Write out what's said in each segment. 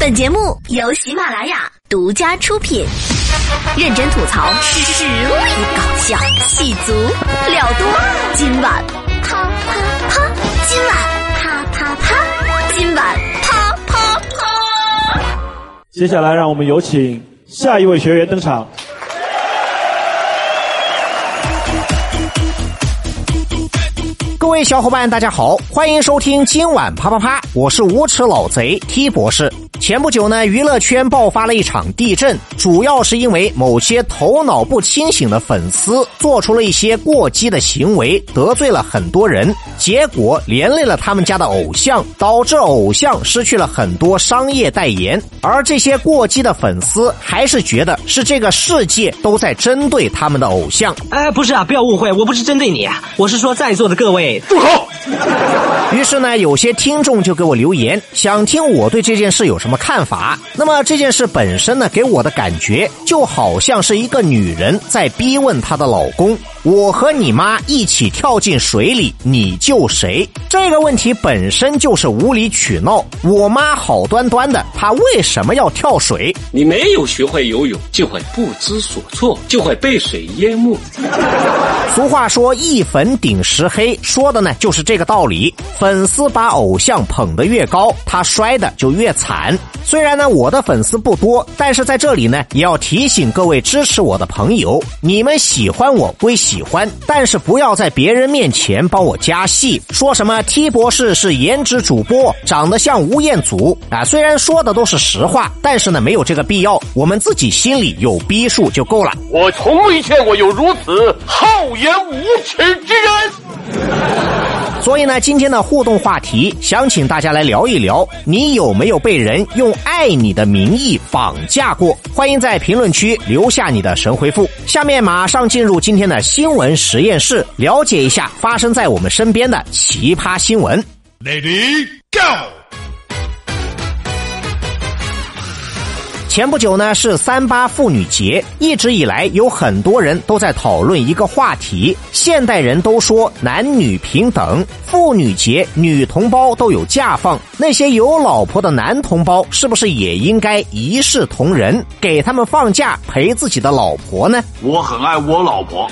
本节目由喜马拉雅独家出品，认真吐槽，实力搞笑，气足了多。今晚啪啪啪，今晚啪啪啪，今晚啪啪啪。接下来，让我们有请下一位学员登场。各位小伙伴，大家好，欢迎收听今晚啪啪啪，我是无耻老贼 T 博士。前不久呢，娱乐圈爆发了一场地震，主要是因为某些头脑不清醒的粉丝做出了一些过激的行为，得罪了很多人，结果连累了他们家的偶像，导致偶像失去了很多商业代言。而这些过激的粉丝还是觉得是这个世界都在针对他们的偶像。哎，不是啊，不要误会，我不是针对你啊，我是说在座的各位，住口！于是呢，有些听众就给我留言，想听我对这件事有什么看法。那么这件事本身呢，给我的感觉就好像是一个女人在逼问她的老公：“我和你妈一起跳进水里，你救谁？”这个问题本身就是无理取闹。我妈好端端的，她为什么要跳水？你没有学会游泳，就会不知所措，就会被水淹没。俗话说“一粉顶十黑”，说说的呢就是这个道理。粉丝把偶像捧得越高，他摔的就越惨。虽然呢我的粉丝不多，但是在这里呢也要提醒各位支持我的朋友，你们喜欢我归喜欢，但是不要在别人面前帮我加戏，说什么 T 博士是颜值主播，长得像吴彦祖啊。虽然说的都是实话，但是呢没有这个必要，我们自己心里有逼数就够了。我从未见过有如此厚颜无耻之人。所以呢，今天的互动话题，想请大家来聊一聊，你有没有被人用爱你的名义绑架过？欢迎在评论区留下你的神回复。下面马上进入今天的新闻实验室，了解一下发生在我们身边的奇葩新闻。Lady Go。前不久呢是三八妇女节，一直以来有很多人都在讨论一个话题：现代人都说男女平等，妇女节女同胞都有假放，那些有老婆的男同胞是不是也应该一视同仁，给他们放假陪自己的老婆呢？我很爱我老婆。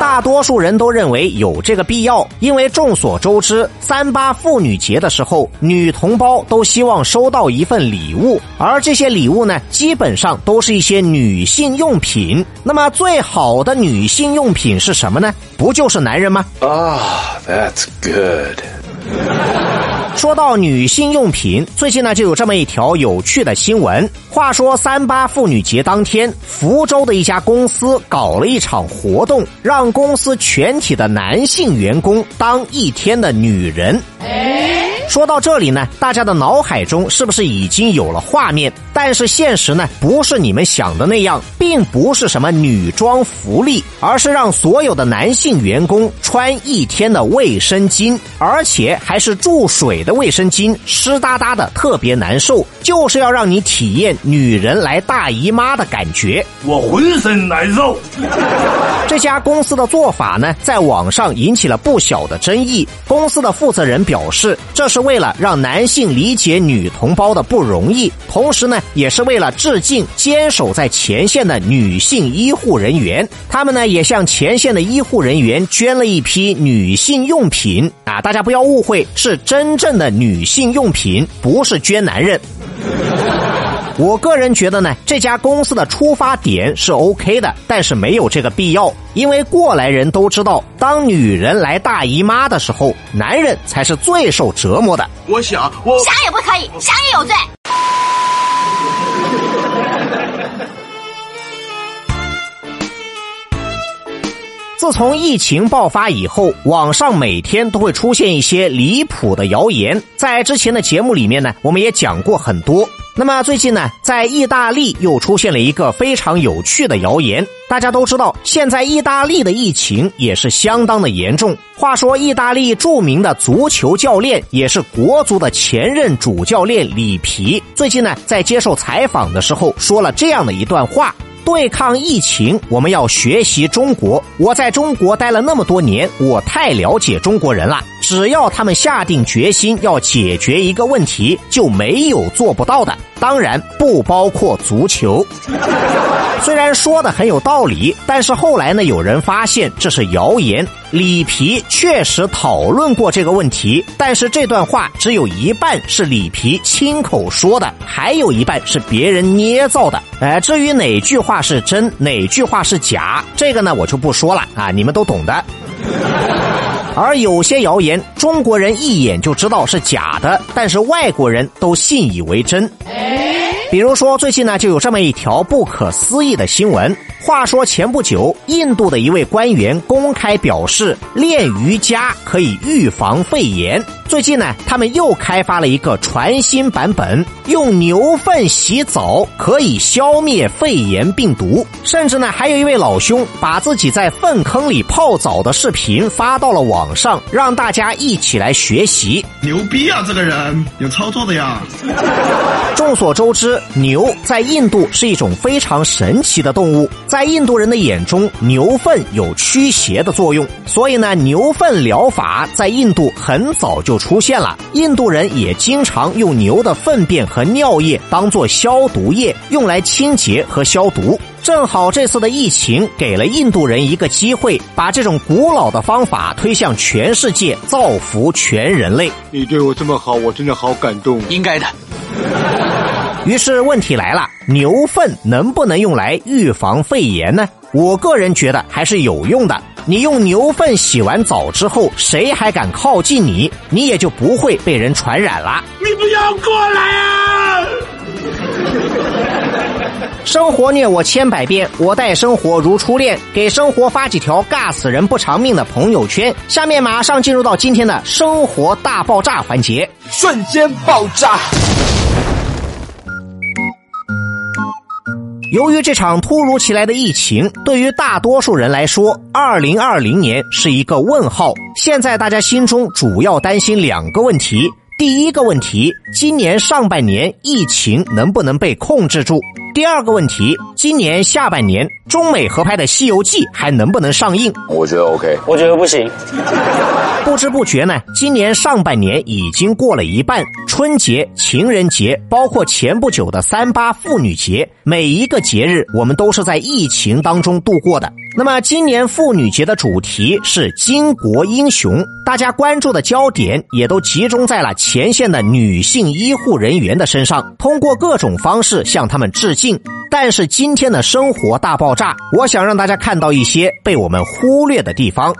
大多数人都认为有这个必要，因为众所周知，三八妇女节的时候，女同胞都希望收到一份礼物，而这些礼。礼物呢，基本上都是一些女性用品。那么，最好的女性用品是什么呢？不就是男人吗？啊，That's good。说到女性用品，最近呢就有这么一条有趣的新闻。话说三八妇女节当天，福州的一家公司搞了一场活动，让公司全体的男性员工当一天的女人。说到这里呢，大家的脑海中是不是已经有了画面？但是现实呢，不是你们想的那样，并不是什么女装福利，而是让所有的男性员工穿一天的卫生巾，而且还是注水的卫生巾，湿哒哒的，特别难受，就是要让你体验女人来大姨妈的感觉。我浑身难受。这家公司的做法呢，在网上引起了不小的争议。公司的负责人表示，这是为了让男性理解女同胞的不容易，同时呢，也是为了致敬坚守在前线的女性医护人员。他们呢，也向前线的医护人员捐了一批女性用品啊！大家不要误会，是真正的女性用品，不是捐男人。我个人觉得呢，这家公司的出发点是 OK 的，但是没有这个必要，因为过来人都知道，当女人来大姨妈的时候，男人才是最受折磨的。我想，我想也不可以，想也有罪。自从疫情爆发以后，网上每天都会出现一些离谱的谣言，在之前的节目里面呢，我们也讲过很多。那么最近呢，在意大利又出现了一个非常有趣的谣言。大家都知道，现在意大利的疫情也是相当的严重。话说，意大利著名的足球教练，也是国足的前任主教练里皮，最近呢，在接受采访的时候说了这样的一段话。对抗疫情，我们要学习中国。我在中国待了那么多年，我太了解中国人了。只要他们下定决心要解决一个问题，就没有做不到的。当然不包括足球。虽然说的很有道理，但是后来呢，有人发现这是谣言。里皮确实讨论过这个问题，但是这段话只有一半是里皮亲口说的，还有一半是别人捏造的。哎，至于哪句话是真，哪句话是假，这个呢我就不说了啊，你们都懂的。而有些谣言，中国人一眼就知道是假的，但是外国人都信以为真。比如说，最近呢就有这么一条不可思议的新闻。话说前不久，印度的一位官员公开表示，练瑜伽可以预防肺炎。最近呢，他们又开发了一个全新版本，用牛粪洗澡可以消灭肺炎病毒。甚至呢，还有一位老兄把自己在粪坑里泡澡的视频发到了网上，让大家一起来学习。牛逼啊！这个人有操作的呀。众所周知，牛在印度是一种非常神奇的动物。在印度人的眼中，牛粪有驱邪的作用，所以呢，牛粪疗法在印度很早就出现了。印度人也经常用牛的粪便和尿液当做消毒液，用来清洁和消毒。正好这次的疫情给了印度人一个机会，把这种古老的方法推向全世界，造福全人类。你对我这么好，我真的好感动。应该的。于是问题来了，牛粪能不能用来预防肺炎呢？我个人觉得还是有用的。你用牛粪洗完澡之后，谁还敢靠近你？你也就不会被人传染了。你不要过来啊！生活虐我千百遍，我待生活如初恋。给生活发几条尬死人不偿命的朋友圈。下面马上进入到今天的生活大爆炸环节，瞬间爆炸。由于这场突如其来的疫情，对于大多数人来说，二零二零年是一个问号。现在大家心中主要担心两个问题：第一个问题，今年上半年疫情能不能被控制住？第二个问题，今年下半年中美合拍的《西游记》还能不能上映？我觉得 OK，我觉得不行。不知不觉呢，今年上半年已经过了一半，春节、情人节，包括前不久的三八妇女节，每一个节日我们都是在疫情当中度过的。那么今年妇女节的主题是巾帼英雄，大家关注的焦点也都集中在了前线的女性医护人员的身上，通过各种方式向他们致敬。但是今天的生活大爆炸，我想让大家看到一些被我们忽略的地方。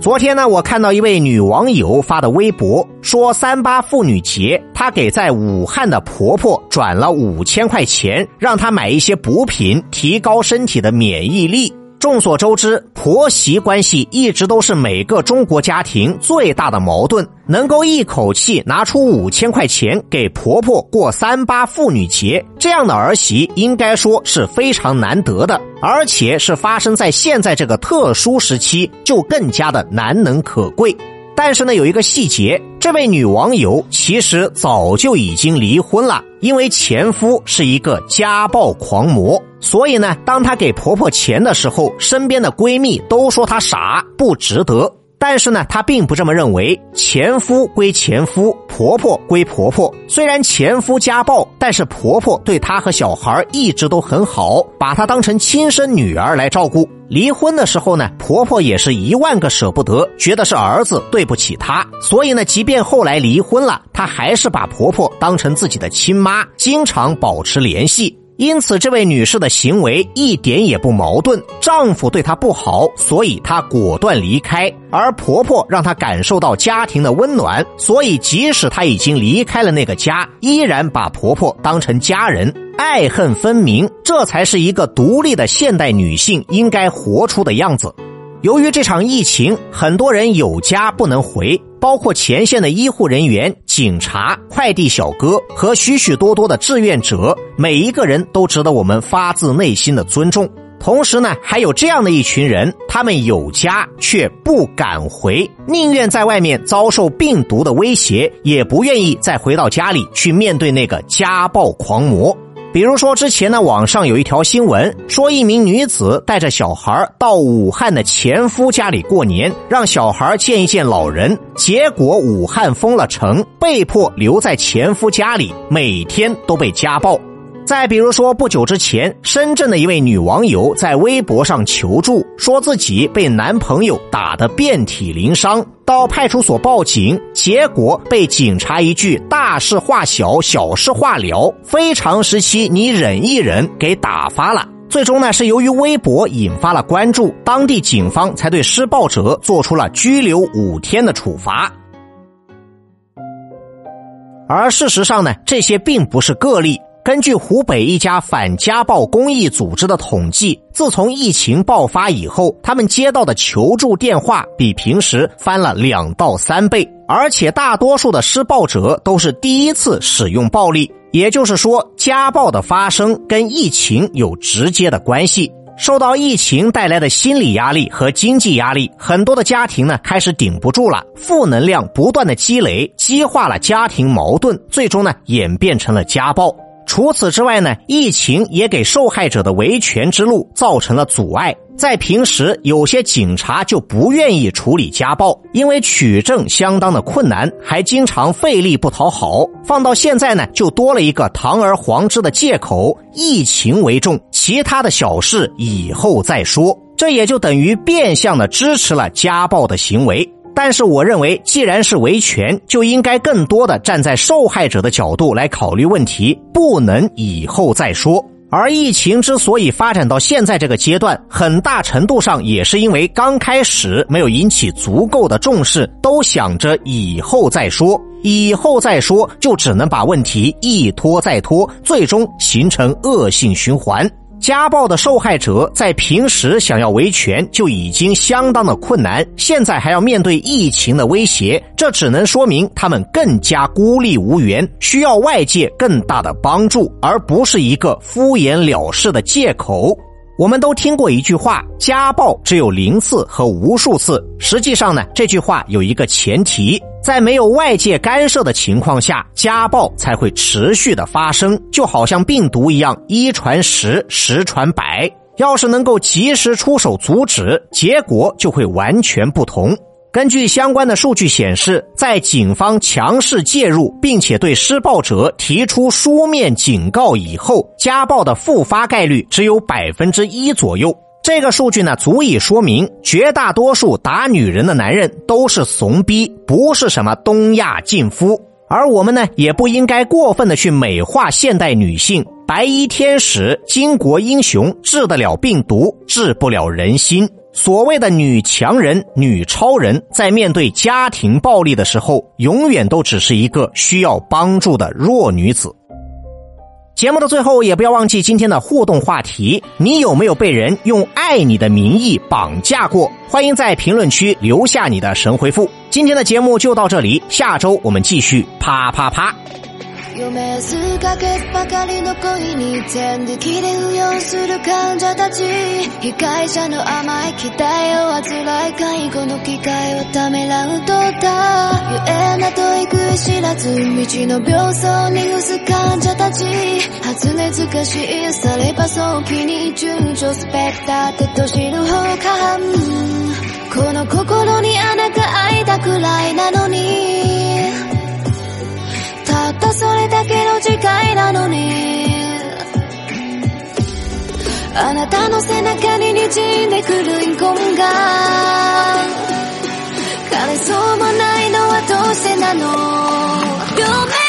昨天呢，我看到一位女网友发的微博，说三八妇女节，她给在武汉的婆婆转了五千块钱，让她买一些补品，提高身体的免疫力。众所周知，婆媳关系一直都是每个中国家庭最大的矛盾。能够一口气拿出五千块钱给婆婆过三八妇女节，这样的儿媳应该说是非常难得的，而且是发生在现在这个特殊时期，就更加的难能可贵。但是呢，有一个细节，这位女网友其实早就已经离婚了，因为前夫是一个家暴狂魔，所以呢，当她给婆婆钱的时候，身边的闺蜜都说她傻，不值得。但是呢，她并不这么认为。前夫归前夫，婆婆归婆婆。虽然前夫家暴，但是婆婆对她和小孩一直都很好，把她当成亲生女儿来照顾。离婚的时候呢，婆婆也是一万个舍不得，觉得是儿子对不起她。所以呢，即便后来离婚了，她还是把婆婆当成自己的亲妈，经常保持联系。因此，这位女士的行为一点也不矛盾。丈夫对她不好，所以她果断离开；而婆婆让她感受到家庭的温暖，所以即使她已经离开了那个家，依然把婆婆当成家人，爱恨分明。这才是一个独立的现代女性应该活出的样子。由于这场疫情，很多人有家不能回，包括前线的医护人员、警察、快递小哥和许许多多的志愿者，每一个人都值得我们发自内心的尊重。同时呢，还有这样的一群人，他们有家却不敢回，宁愿在外面遭受病毒的威胁，也不愿意再回到家里去面对那个家暴狂魔。比如说，之前呢，网上有一条新闻，说一名女子带着小孩到武汉的前夫家里过年，让小孩见一见老人，结果武汉封了城，被迫留在前夫家里，每天都被家暴。再比如说，不久之前，深圳的一位女网友在微博上求助，说自己被男朋友打得遍体鳞伤，到派出所报警，结果被警察一句“大事化小，小事化了”，非常时期你忍一忍，给打发了。最终呢，是由于微博引发了关注，当地警方才对施暴者做出了拘留五天的处罚。而事实上呢，这些并不是个例。根据湖北一家反家暴公益组织的统计，自从疫情爆发以后，他们接到的求助电话比平时翻了两到三倍，而且大多数的施暴者都是第一次使用暴力，也就是说，家暴的发生跟疫情有直接的关系。受到疫情带来的心理压力和经济压力，很多的家庭呢开始顶不住了，负能量不断的积累，激化了家庭矛盾，最终呢演变成了家暴。除此之外呢，疫情也给受害者的维权之路造成了阻碍。在平时，有些警察就不愿意处理家暴，因为取证相当的困难，还经常费力不讨好。放到现在呢，就多了一个堂而皇之的借口：疫情为重，其他的小事以后再说。这也就等于变相的支持了家暴的行为。但是我认为，既然是维权，就应该更多的站在受害者的角度来考虑问题，不能以后再说。而疫情之所以发展到现在这个阶段，很大程度上也是因为刚开始没有引起足够的重视，都想着以后再说，以后再说，就只能把问题一拖再拖，最终形成恶性循环。家暴的受害者在平时想要维权就已经相当的困难，现在还要面对疫情的威胁，这只能说明他们更加孤立无援，需要外界更大的帮助，而不是一个敷衍了事的借口。我们都听过一句话：“家暴只有零次和无数次。”实际上呢，这句话有一个前提。在没有外界干涉的情况下，家暴才会持续的发生，就好像病毒一样，一传十，十传百。要是能够及时出手阻止，结果就会完全不同。根据相关的数据显示，在警方强势介入并且对施暴者提出书面警告以后，家暴的复发概率只有百分之一左右。这个数据呢，足以说明绝大多数打女人的男人都是怂逼，不是什么东亚劲夫。而我们呢，也不应该过分的去美化现代女性，白衣天使、巾帼英雄治得了病毒，治不了人心。所谓的女强人、女超人，在面对家庭暴力的时候，永远都只是一个需要帮助的弱女子。节目的最后，也不要忘记今天的互动话题：你有没有被人用爱你的名义绑架过？欢迎在评论区留下你的神回复。今天的节目就到这里，下周我们继续啪啪啪。夢すかけばかりの恋に全力で浮揚する患者たち。被害者の甘い期待を患い介護の機会をためらうとったゆえな問い食い知らず道の病巣に伏す患者たち。初音ずかしいされば早期に躊躇スペクターってと知る方かこの心に穴が開いたくらいなのに。たそれだけの時間なのに。あなたの背中に滲んでくるインコンが。枯れそうもないのはどうしてなの。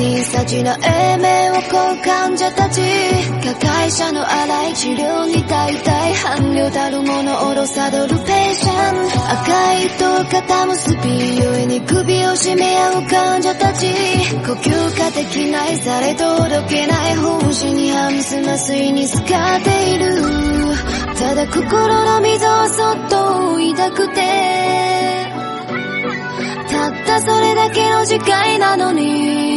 に幸なえ目をこう患者たち。加害者の荒い治療に大体伴侶たるものおろさどるペーシャン。赤い糸を肩結びゆえに首を絞め合う患者たち。呼吸ができないされ届けない奉仕に反す麻酔にすがっている。ただ心の溝をそっと抱くて。たったそれだけの時間なのに。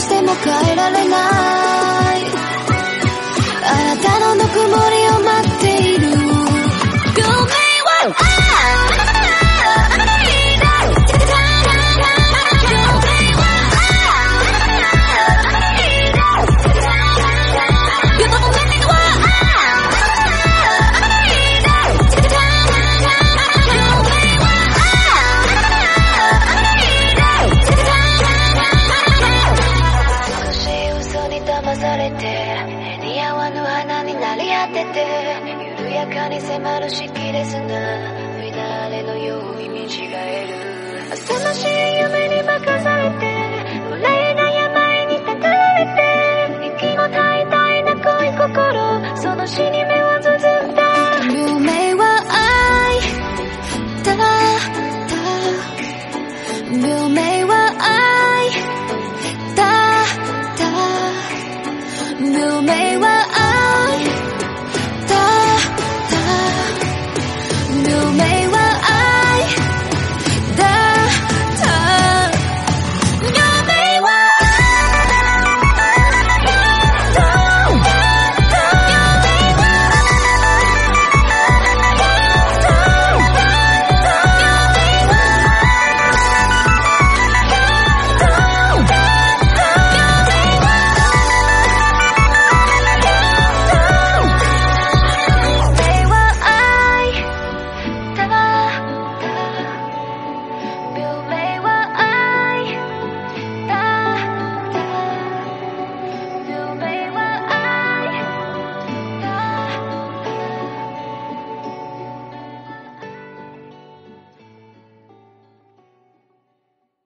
しても変えられない。We'll make